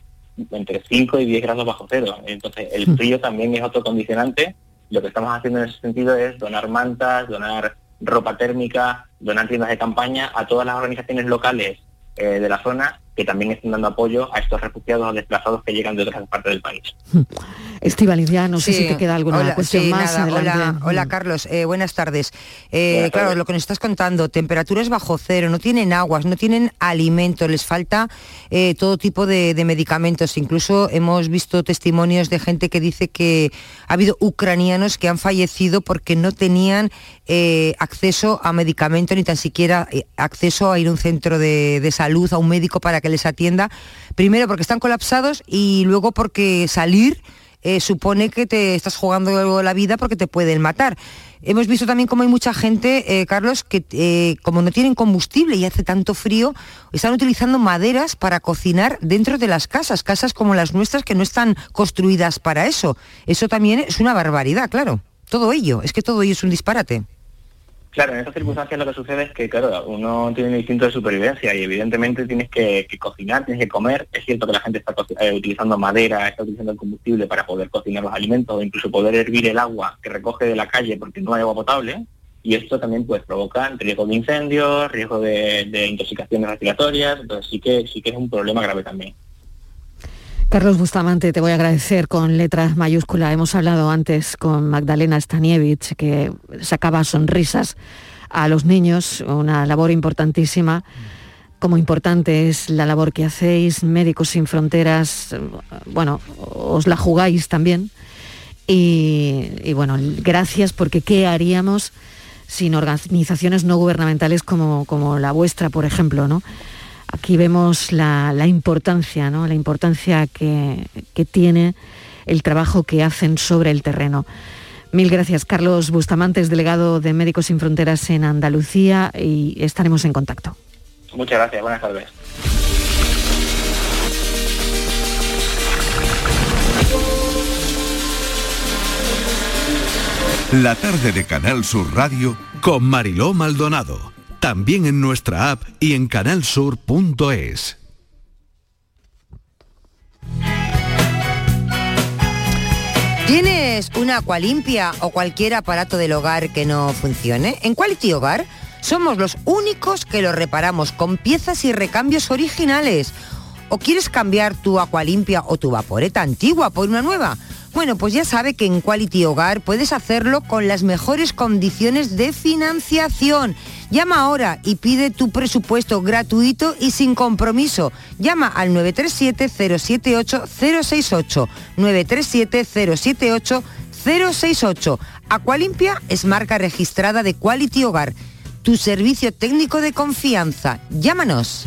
entre 5 y 10 grados bajo cero. Entonces el frío también es otro condicionante. Lo que estamos haciendo en ese sentido es donar mantas, donar ropa térmica, donar tiendas de campaña a todas las organizaciones locales eh, de la zona que también están dando apoyo a estos refugiados o desplazados que llegan de otras partes del país. *laughs* Estivaliz, ya no sé si te queda alguna hola, cuestión sí, más nada, adelante. Hola, hola, Carlos, eh, buenas tardes. Eh, Buenas claro, tardes. lo que nos estás contando, temperaturas bajo cero, no tienen aguas, no tienen alimentos, les falta eh, todo tipo de, de medicamentos. Incluso hemos visto testimonios de gente que dice que ha habido ucranianos que han fallecido porque no tenían eh, acceso a medicamentos ni tan siquiera acceso a ir a un centro de, de salud, a un médico para que les atienda. Primero porque están colapsados y luego porque salir eh, supone que te estás jugando la vida porque te pueden matar. Hemos visto también como hay mucha gente, eh, Carlos, que eh, como no tienen combustible y hace tanto frío, están utilizando maderas para cocinar dentro de las casas, casas como las nuestras que no están construidas para eso. Eso también es una barbaridad, claro. Todo ello, es que todo ello es un disparate. Claro, en estas circunstancias lo que sucede es que, claro, uno tiene un instinto de supervivencia y evidentemente tienes que, que cocinar, tienes que comer. Es cierto que la gente está eh, utilizando madera, está utilizando el combustible para poder cocinar los alimentos o incluso poder hervir el agua que recoge de la calle porque no hay agua potable. Y esto también pues provoca riesgo de incendios, riesgo de, de intoxicaciones respiratorias, entonces sí que sí que es un problema grave también. Carlos Bustamante, te voy a agradecer con letras mayúsculas. Hemos hablado antes con Magdalena Stanievich, que sacaba sonrisas a los niños, una labor importantísima. Como importante es la labor que hacéis, Médicos Sin Fronteras, bueno, os la jugáis también. Y, y bueno, gracias porque ¿qué haríamos sin organizaciones no gubernamentales como, como la vuestra, por ejemplo, ¿no? Aquí vemos la, la importancia, ¿no? La importancia que, que tiene el trabajo que hacen sobre el terreno. Mil gracias, Carlos Bustamantes, delegado de Médicos Sin Fronteras en Andalucía, y estaremos en contacto. Muchas gracias, buenas tardes. La tarde de Canal Sur Radio con Mariló Maldonado. También en nuestra app y en canalsur.es. ¿Tienes una agua limpia o cualquier aparato del hogar que no funcione? En Quality Hogar somos los únicos que lo reparamos con piezas y recambios originales. ¿O quieres cambiar tu agua limpia o tu vaporeta antigua por una nueva? Bueno, pues ya sabe que en Quality Hogar puedes hacerlo con las mejores condiciones de financiación. Llama ahora y pide tu presupuesto gratuito y sin compromiso. Llama al 937-078-068. 937-078-068. Aqualimpia es marca registrada de Quality Hogar. Tu servicio técnico de confianza. Llámanos.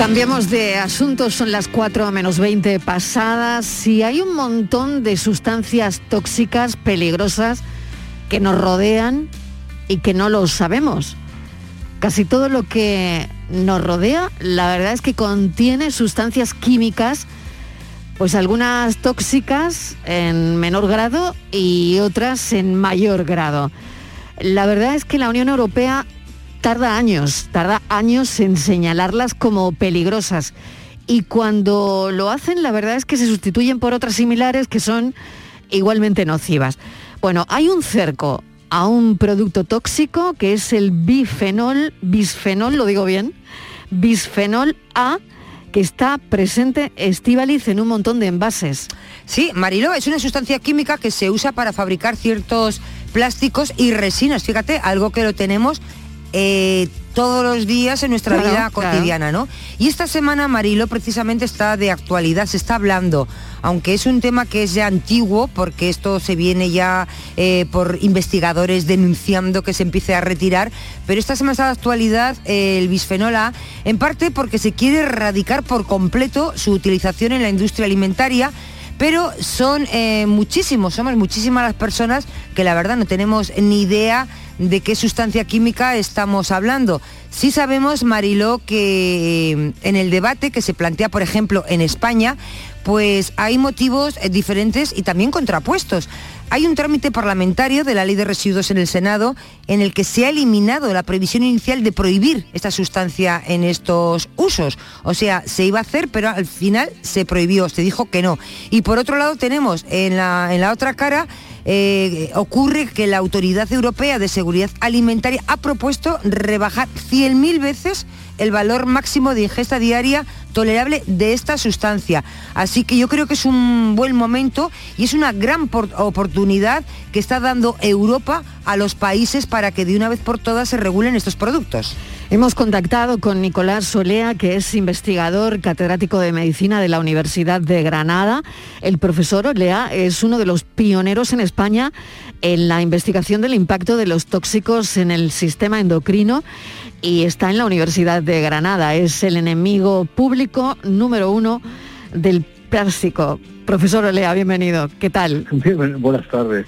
Cambiamos de asunto, son las 4 menos 20 pasadas. Si hay un montón de sustancias tóxicas, peligrosas, que nos rodean y que no lo sabemos. Casi todo lo que nos rodea, la verdad es que contiene sustancias químicas, pues algunas tóxicas en menor grado y otras en mayor grado. La verdad es que la Unión Europea tarda años, tarda años en señalarlas como peligrosas. Y cuando lo hacen, la verdad es que se sustituyen por otras similares que son igualmente nocivas. Bueno, hay un cerco a un producto tóxico que es el bifenol, bisfenol, lo digo bien, bisfenol A, que está presente Estivaliz en un montón de envases. Sí, Mariló, es una sustancia química que se usa para fabricar ciertos plásticos y resinas. Fíjate, algo que lo tenemos eh, todos los días en nuestra Claro, vida claro. cotidiana, ¿no? Y esta semana Marilo precisamente está de actualidad, se está hablando, aunque es un tema que es ya antiguo, porque esto se viene ya eh, por investigadores denunciando que se empiece a retirar, pero esta semana está de actualidad eh, el bisfenol A, en parte porque se quiere erradicar por completo su utilización en la industria alimentaria, pero son eh, muchísimos, somos muchísimas las personas que la verdad no tenemos ni idea de qué sustancia química estamos hablando. Sí sabemos, Mariló, que eh, en el debate que se plantea, por ejemplo, en España, pues hay motivos eh, diferentes y también contrapuestos. Hay un trámite parlamentario de la ley de residuos en el Senado en el que se ha eliminado la previsión inicial de prohibir esta sustancia en estos usos. O sea, se iba a hacer, pero al final se prohibió, se dijo que no. Y por otro lado tenemos en la, en la otra cara eh, ocurre que la Autoridad Europea de Seguridad Alimentaria ha propuesto rebajar 100.000 veces el valor máximo de ingesta diaria tolerable de esta sustancia. Así que yo creo que es un buen momento y es una gran por- oportunidad que está dando Europa a los países para que de una vez por todas se regulen estos productos. Hemos contactado con Nicolás Solea, que es investigador catedrático de medicina de la Universidad de Granada. El profesor Olea es uno de los pioneros en España en la investigación del impacto de los tóxicos en el sistema endocrino y está en la Universidad de Granada. Es el enemigo público número uno del plástico. Profesor Olea, bienvenido. ¿Qué tal? Buenas tardes.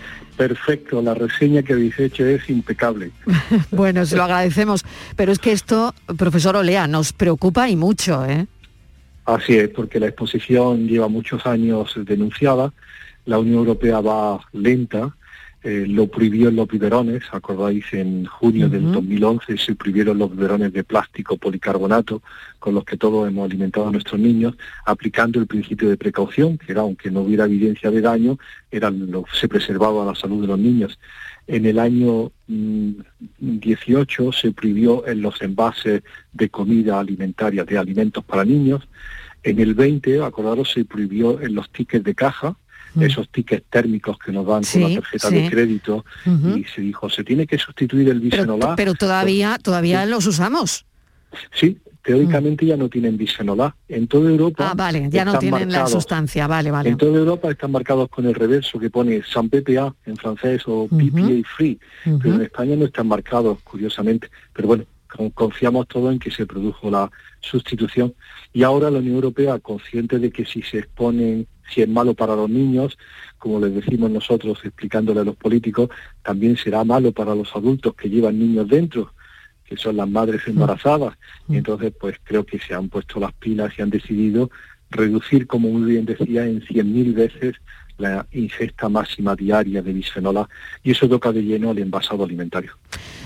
Perfecto, la reseña que habéis hecho es impecable. *laughs* Bueno, se lo agradecemos. Pero es que esto, profesor Olea, nos preocupa y mucho, ¿eh? Así es, porque la exposición lleva muchos años denunciada, la Unión Europea va lenta eh, lo prohibió en los biberones, acordáis, en junio del Ujú. 2011 se prohibieron los biberones de plástico policarbonato con los que todos hemos alimentado a nuestros niños, aplicando el principio de precaución, que era, aunque no hubiera evidencia de daño, era lo, se preservaba la salud de los niños. En el año mm, 18 se prohibió en los envases de comida alimentaria, de alimentos para niños. En el 20, acordaros, se prohibió en los tickets de caja, Mm. esos tickets térmicos que nos dan Sí, con la tarjeta sí. de crédito, y se dijo, se tiene que sustituir el Pero, A. pero todavía, todavía los usamos. Sí, teóricamente ya no tienen bisfenol A. En toda Europa Ah, vale, ya no tienen la sustancia, vale, vale. En toda Europa están marcados con el reverso que pone San PPA en francés o PPA Free, pero en España no están marcados, curiosamente. Pero bueno, con- confiamos todo en que se produjo la sustitución. Y ahora la Unión Europea, consciente de que si se exponen, si es malo para los niños, como les decimos nosotros explicándole a los políticos, también será malo para los adultos que llevan niños dentro que son las madres embarazadas. Y entonces, pues creo que se han puesto las pilas y han decidido reducir, como muy bien decía, en 100.000 veces la ingesta máxima diaria de bisfenol A. Y eso toca de lleno al envasado alimentario.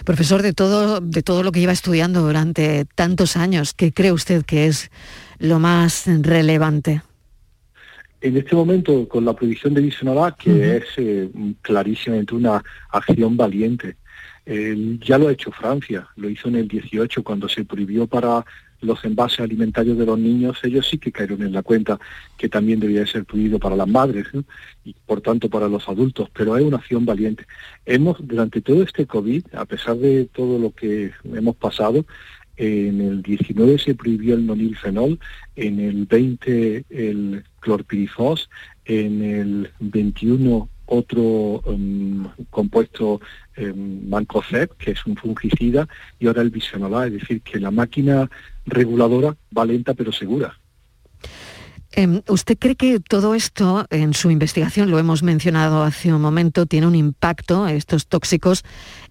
Profesor, de todo, de todo lo que lleva estudiando durante tantos años, ¿qué cree usted que es lo más relevante? En este momento, con la prohibición de bisfenol A, que es eh, clarísimamente una acción valiente, eh, ya lo ha hecho Francia, lo hizo en el 18 cuando se prohibió para los envases alimentarios de los niños, ellos sí que cayeron en la cuenta que también debía ser prohibido para las madres ¿no? y por tanto para los adultos, pero es una acción valiente. Hemos, durante todo este COVID, a pesar de todo lo que hemos pasado, en el 19 se prohibió el nonilfenol, en el 20 el clorpirifos, en el 21 otro em, compuesto um, mancozeb, que es un fungicida, y ahora el bisfenol A, es decir, que la máquina reguladora va lenta pero segura. Em, ¿Usted cree que todo esto, en su investigación, lo hemos mencionado hace un momento, tiene un impacto, estos tóxicos,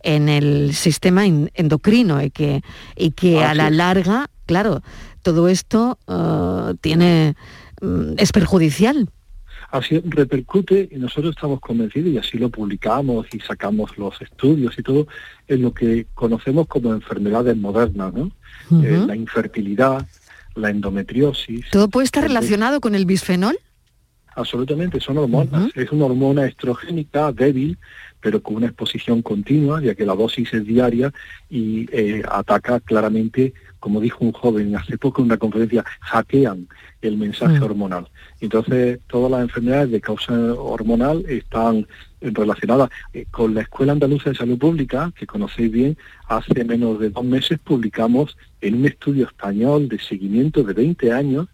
en el sistema en- endocrino y que, y que a Así la larga, claro, todo esto eh, tiene, mm, es perjudicial? Así repercute y nosotros estamos convencidos y así lo publicamos y sacamos los estudios y todo en lo que conocemos como enfermedades modernas, ¿no? Eh, la infertilidad, la endometriosis. ¿Todo puede estar el- relacionado con el bisfenol? Absolutamente, son hormonas. Es una hormona estrogénica débil, pero con una exposición continua, ya que la dosis es diaria y eh, ataca claramente, como dijo un joven hace poco en una conferencia, hackean el mensaje Mm. hormonal. Entonces, todas las enfermedades de causa hormonal están relacionadas Eh, con la Escuela Andaluza de Salud Pública, que conocéis bien, hace menos de dos meses publicamos en un estudio español de seguimiento de 20 años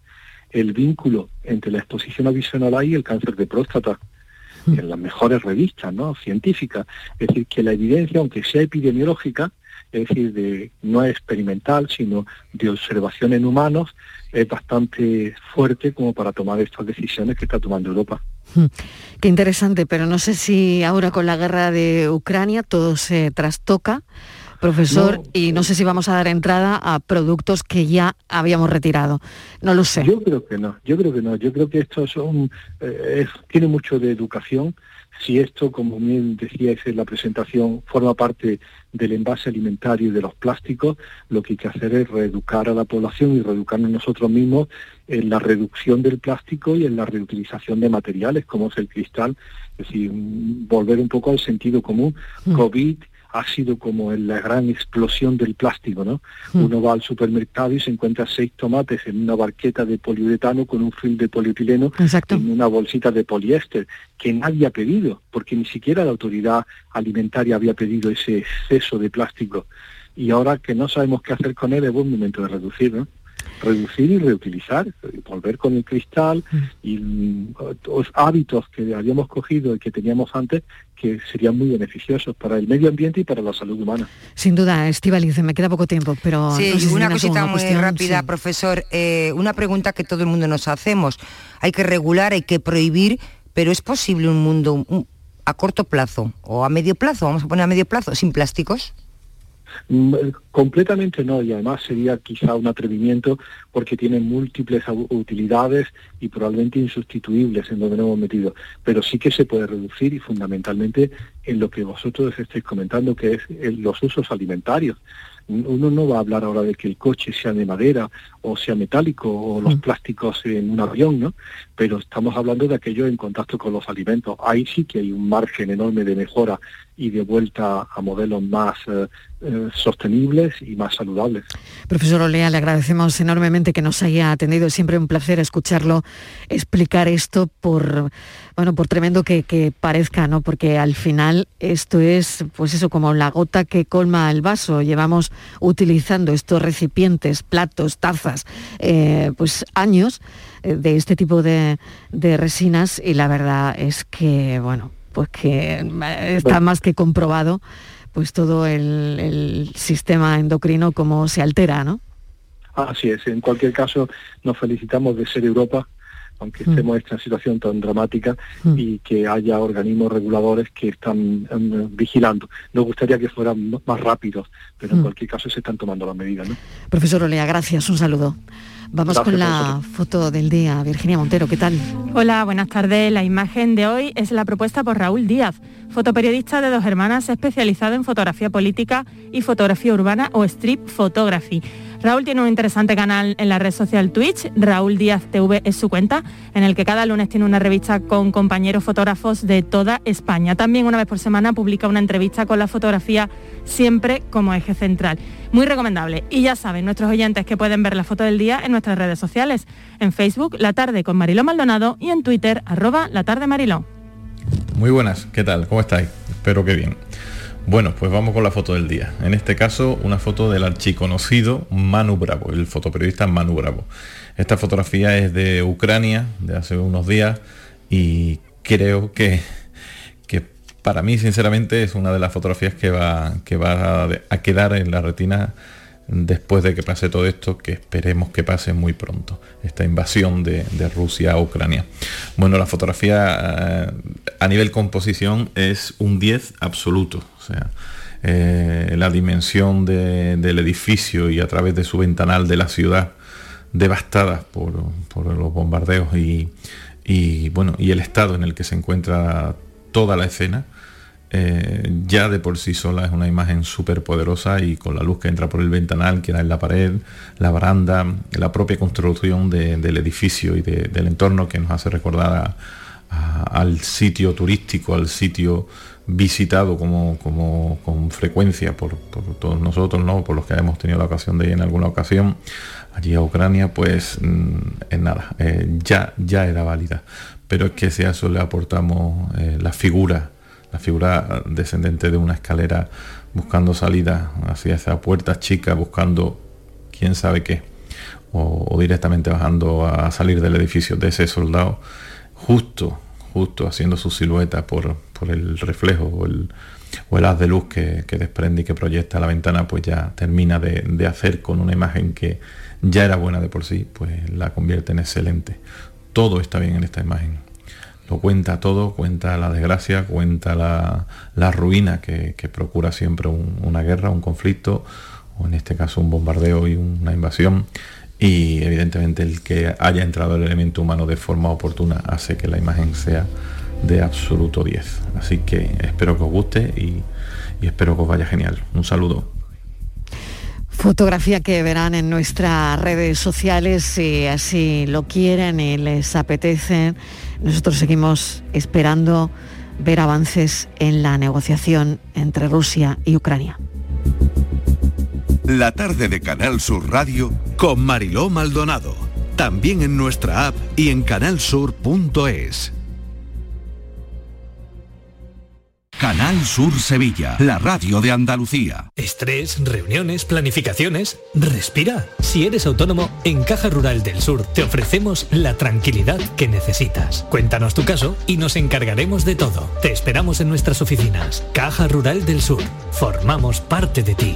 el vínculo entre la exposición a bisfenol A y el cáncer de próstata en las mejores revistas ¿no? científicas. Es decir, que la evidencia, aunque sea epidemiológica, es decir, de, no es experimental, sino de observación en humanos, es bastante fuerte como para tomar estas decisiones que está tomando Europa. Qué interesante, pero no sé si ahora con la guerra de Ucrania todo se trastoca, profesor, No. y no sé si vamos a dar entrada a productos que ya habíamos retirado. No lo sé. Yo creo que no, yo creo que no, yo creo que esto son, eh, es- tiene mucho de educación. Si esto, como bien decíais en la presentación, forma parte del envase alimentario y de los plásticos, lo que hay que hacer es reeducar a la población y reeducarnos nosotros mismos en la reducción del plástico y en la reutilización de materiales como es el cristal, es decir, mm, volver un poco al sentido común. COVID ha sido como en la gran explosión del plástico, ¿no? Mm. Uno va al supermercado y se encuentra seis tomates en una barqueta de poliuretano con un film de polietileno en una bolsita de poliéster que nadie ha pedido, porque ni siquiera la autoridad alimentaria había pedido ese exceso de plástico. Y ahora que no sabemos qué hacer con él, es buen momento de reducir, ¿no? Reducir y reutilizar, volver con el cristal y mm, los hábitos que habíamos cogido y que teníamos antes que serían muy beneficiosos para el medio ambiente y para la salud humana. Sin duda, Estivaliz, me queda poco tiempo, pero Sí, no sé si una cosita muy cuestión, rápida, sí. profesor. Eh, una pregunta que todo el mundo nos hacemos. Hay que regular, hay que prohibir, pero ¿es posible un mundo un- a corto plazo o a medio plazo, vamos a poner a medio plazo, sin plásticos? Mm, eh, Completamente no, y además sería quizá un atrevimiento porque tiene múltiples utilidades y probablemente insustituibles en donde nos hemos metido. Pero sí que se puede reducir y fundamentalmente en lo que vosotros estáis comentando, que es el- los usos alimentarios. Uno no va a hablar ahora de que el coche sea de madera o sea metálico o los plásticos en un avión, ¿no? Pero estamos hablando de aquello en contacto con los alimentos. Ahí sí que hay un margen enorme de mejora y de vuelta a modelos más eh, eh, sostenibles y más saludables. Profesor Olea, le agradecemos enormemente que nos haya atendido. Es siempre un placer escucharlo explicar esto por, bueno, por tremendo que, parezca, ¿no? Porque al final esto es, pues eso, como la gota que colma el vaso. Llevamos utilizando estos recipientes, platos, tazas, eh, pues años de este tipo de resinas y la verdad es que, bueno, pues que está más que comprobado pues todo el, el sistema endocrino como se altera, ¿no? Así es, en cualquier caso nos felicitamos de ser Europa, aunque estemos en esta situación tan dramática y que haya organismos reguladores que están em, vigilando. Nos gustaría que fueran más rápidos, pero en Mm. cualquier caso se están tomando las medidas. ¿no? Profesor Olea, gracias, un saludo. Vamos Gracias con la foto del día. Virginia Montero, ¿qué tal? Hola, buenas tardes. La imagen de hoy es la propuesta por Raúl Díaz, fotoperiodista de dos hermanas especializado en fotografía política y fotografía urbana o street photography. Raúl tiene un interesante canal en la red social Twitch, Raúl Díaz TV es su cuenta, en el que cada lunes tiene una revista con compañeros fotógrafos de toda España. También una vez por semana publica una entrevista con la fotografía siempre como eje central. Muy recomendable. Y ya saben nuestros oyentes que pueden ver la foto del día en nuestras redes sociales, en Facebook La Tarde con Mariló Maldonado y en Twitter arroba La Tarde Mariló. Muy buenas, ¿qué tal? ¿Cómo estáis? Espero que bien. Bueno, pues vamos con la foto del día. En este caso, una foto del archiconocido Manu Bravo, el fotoperiodista Manu Bravo. Esta fotografía es de Ucrania, de hace unos días, y creo que, para mí, sinceramente, es una de las fotografías que va, que va a, quedar en la retina después de que pase todo esto, que esperemos que pase muy pronto, esta invasión de, Rusia a Ucrania. Bueno, la fotografía eh, a nivel composición es un 10 absoluto, o sea, eh, la dimensión de- del edificio y a través de su ventanal de la ciudad devastada por, los bombardeos y, bueno y el estado en el que se encuentra toda la escena eh, ya de por sí sola es una imagen súper poderosa y con la luz que entra por el ventanal, que da en la pared, la baranda, la propia construcción de- del edificio y de- del entorno que nos hace recordar al sitio turístico, al sitio visitado como, como con frecuencia por, por todos nosotros, ¿no? por los que hemos tenido la ocasión de ir en alguna ocasión allí a Ucrania, pues mm, en nada, eh, ya, ya era válida. Pero es que si a eso le aportamos eh, la figura, la figura descendente de una escalera buscando salida hacia esa puerta chica, buscando quién sabe qué, o, o directamente bajando a salir del edificio de ese soldado, justo, justo haciendo su silueta por, por el reflejo o el, o el haz de luz que, que desprende y que proyecta la ventana, pues ya termina de, de hacer con una imagen que ya era buena de por sí, pues la convierte en excelente. Todo está bien en esta imagen lo cuenta todo, cuenta la desgracia, cuenta la, la ruina que, que procura siempre un- una guerra, un conflicto, o en este caso un bombardeo y una invasión. Y evidentemente el que haya entrado el elemento humano de forma oportuna hace que la imagen sea de absoluto 10. Así que espero que os guste y, y espero que os vaya genial. Un saludo. Fotografía que verán en nuestras redes sociales si así lo quieren y les apetece. Nosotros seguimos esperando ver avances en la negociación entre Rusia y Ucrania. La tarde de Canal Sur Radio con Mariló Maldonado. También en nuestra app y en canalsur.es. Canal Sur Sevilla, la radio de Andalucía. Estrés, reuniones, planificaciones. Respira. Si eres autónomo, en Caja Rural del Sur te ofrecemos la tranquilidad que necesitas. Cuéntanos tu caso y nos encargaremos de todo. Te esperamos en nuestras oficinas. Caja Rural del Sur. Formamos parte de ti.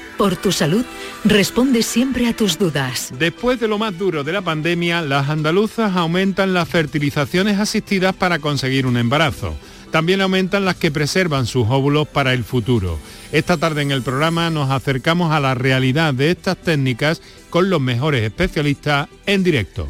por tu salud, responde siempre a tus dudas. Después de lo más duro de la pandemia, las andaluzas aumentan las fertilizaciones asistidas para conseguir un embarazo. También aumentan las que preservan sus óvulos para el futuro. Esta tarde en el programa nos acercamos a la realidad de estas técnicas con los mejores especialistas en directo.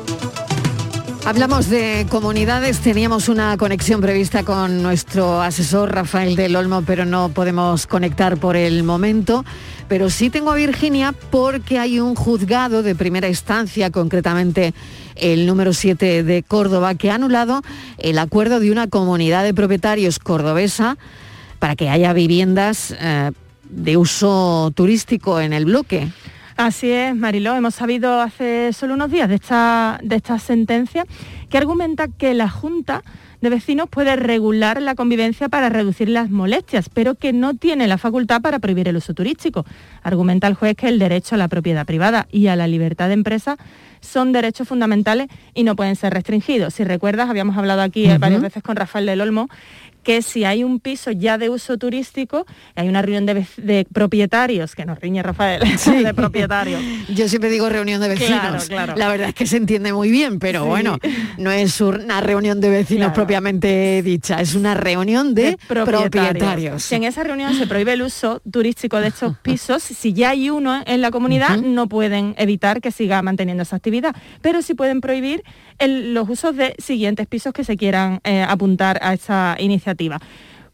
Hablamos de comunidades, teníamos una conexión prevista con nuestro asesor Rafael del Olmo, pero no podemos conectar por el momento. Pero sí tengo a Virginia porque hay un juzgado de primera instancia, concretamente el número 7 de Córdoba, que ha anulado el acuerdo de una comunidad de propietarios cordobesa para que haya viviendas eh, de uso turístico en el bloque. Así es, Mariló. Hemos sabido hace solo unos días de esta, de esta sentencia que argumenta que la Junta de Vecinos puede regular la convivencia para reducir las molestias, pero que no tiene la facultad para prohibir el uso turístico. Argumenta el juez que el derecho a la propiedad privada y a la libertad de empresa son derechos fundamentales y no pueden ser restringidos. Si recuerdas, habíamos hablado aquí varias veces con Rafael del Olmo que si hay un piso ya de uso turístico, hay una reunión de, propietarios, que nos riñe Rafael, *laughs* de propietarios. *laughs* Yo siempre digo reunión de vecinos. Claro, claro. La verdad es que se entiende muy bien, pero Sí. bueno, no es una reunión de vecinos Claro. propiamente dicha, es una reunión de, propietarios. Si en esa reunión se prohíbe el uso turístico de estos *laughs* pisos, si ya hay uno en la comunidad, no pueden evitar que siga manteniendo esa actividad, pero sí pueden prohibir el- los usos de siguientes pisos que se quieran eh, apuntar a esa iniciativa.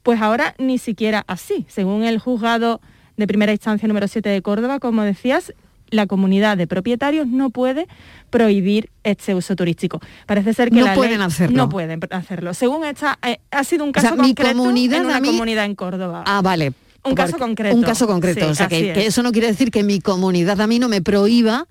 Pues ahora ni siquiera así, según el juzgado de primera instancia número 7 de Córdoba, como decías, la comunidad de propietarios no puede prohibir este uso turístico. Parece ser que No la pueden ley- hacerlo. no pueden hacerlo. Según esta, eh, ha sido un O sea, caso mi concreto comunidad en una mí- comunidad en Córdova. Ah, vale. Un caso concreto. Un caso concreto. Sí, o sea, que, que es. eso no quiere decir que mi comunidad a mí no me prohíba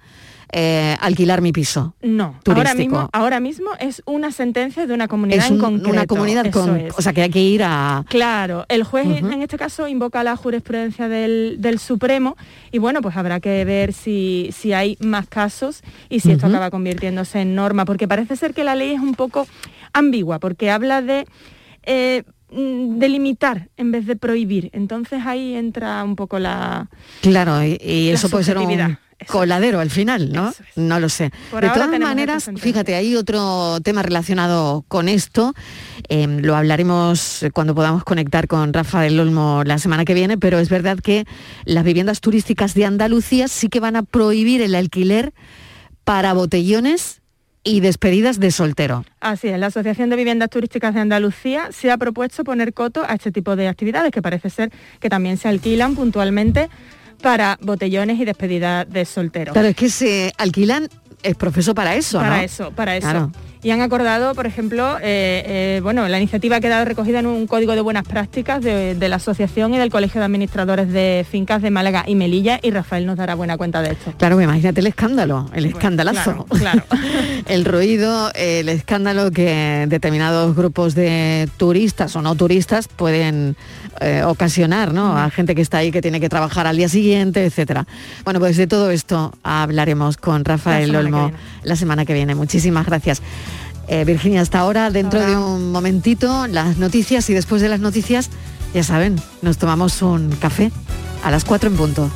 eh, alquilar mi piso. No, ahora turístico. mismo, ahora mismo es una sentencia de una comunidad Es en concreto. una comunidad con... es. O sea, que hay que ir a... Claro, el juez en este caso invoca la jurisprudencia del, del Supremo y bueno, pues habrá que ver si, si hay más casos y si esto acaba convirtiéndose en norma, porque parece ser que la ley es un poco ambigua, porque habla de... eh, mm, de limitar en vez de prohibir. Entonces ahí entra un poco la... Claro, y, y La eso puede ser un coladero al final, ¿no? No lo sé. Por de todas maneras, fíjate, hay otro tema relacionado con esto. eh, lo hablaremos cuando podamos conectar con Rafa del Olmo la semana que viene, pero es verdad que las viviendas turísticas de Andalucía sí que van a prohibir el alquiler para botellones y despedidas de soltero. Así es, la Asociación de Viviendas Turísticas de Andalucía se ha propuesto poner coto a este tipo de actividades que parece ser que también se alquilan puntualmente para botellones y despedidas de solteros. Claro, es que se alquilan es profeso para eso, para ¿no? eso, para eso. Claro. Y han acordado, por ejemplo, eh, eh, bueno, la iniciativa ha quedado recogida en un código de buenas prácticas de, la Asociación y del Colegio de Administradores de Fincas de Málaga y Melilla y Rafael nos dará buena cuenta de esto. Claro, imagínate el escándalo, el escandalazo. Claro, *laughs* el ruido, el escándalo que determinados grupos de turistas o no turistas pueden eh, ocasionar, ¿no? A gente que está ahí que tiene que trabajar al día siguiente, etcétera. Bueno, pues de todo esto hablaremos con Rafael Olmo la semana que viene. Muchísimas gracias. Eh, Virginia, hasta ahora, dentro de un momentito, las noticias y después de las noticias, ya saben, nos tomamos un café a las 4 en punto.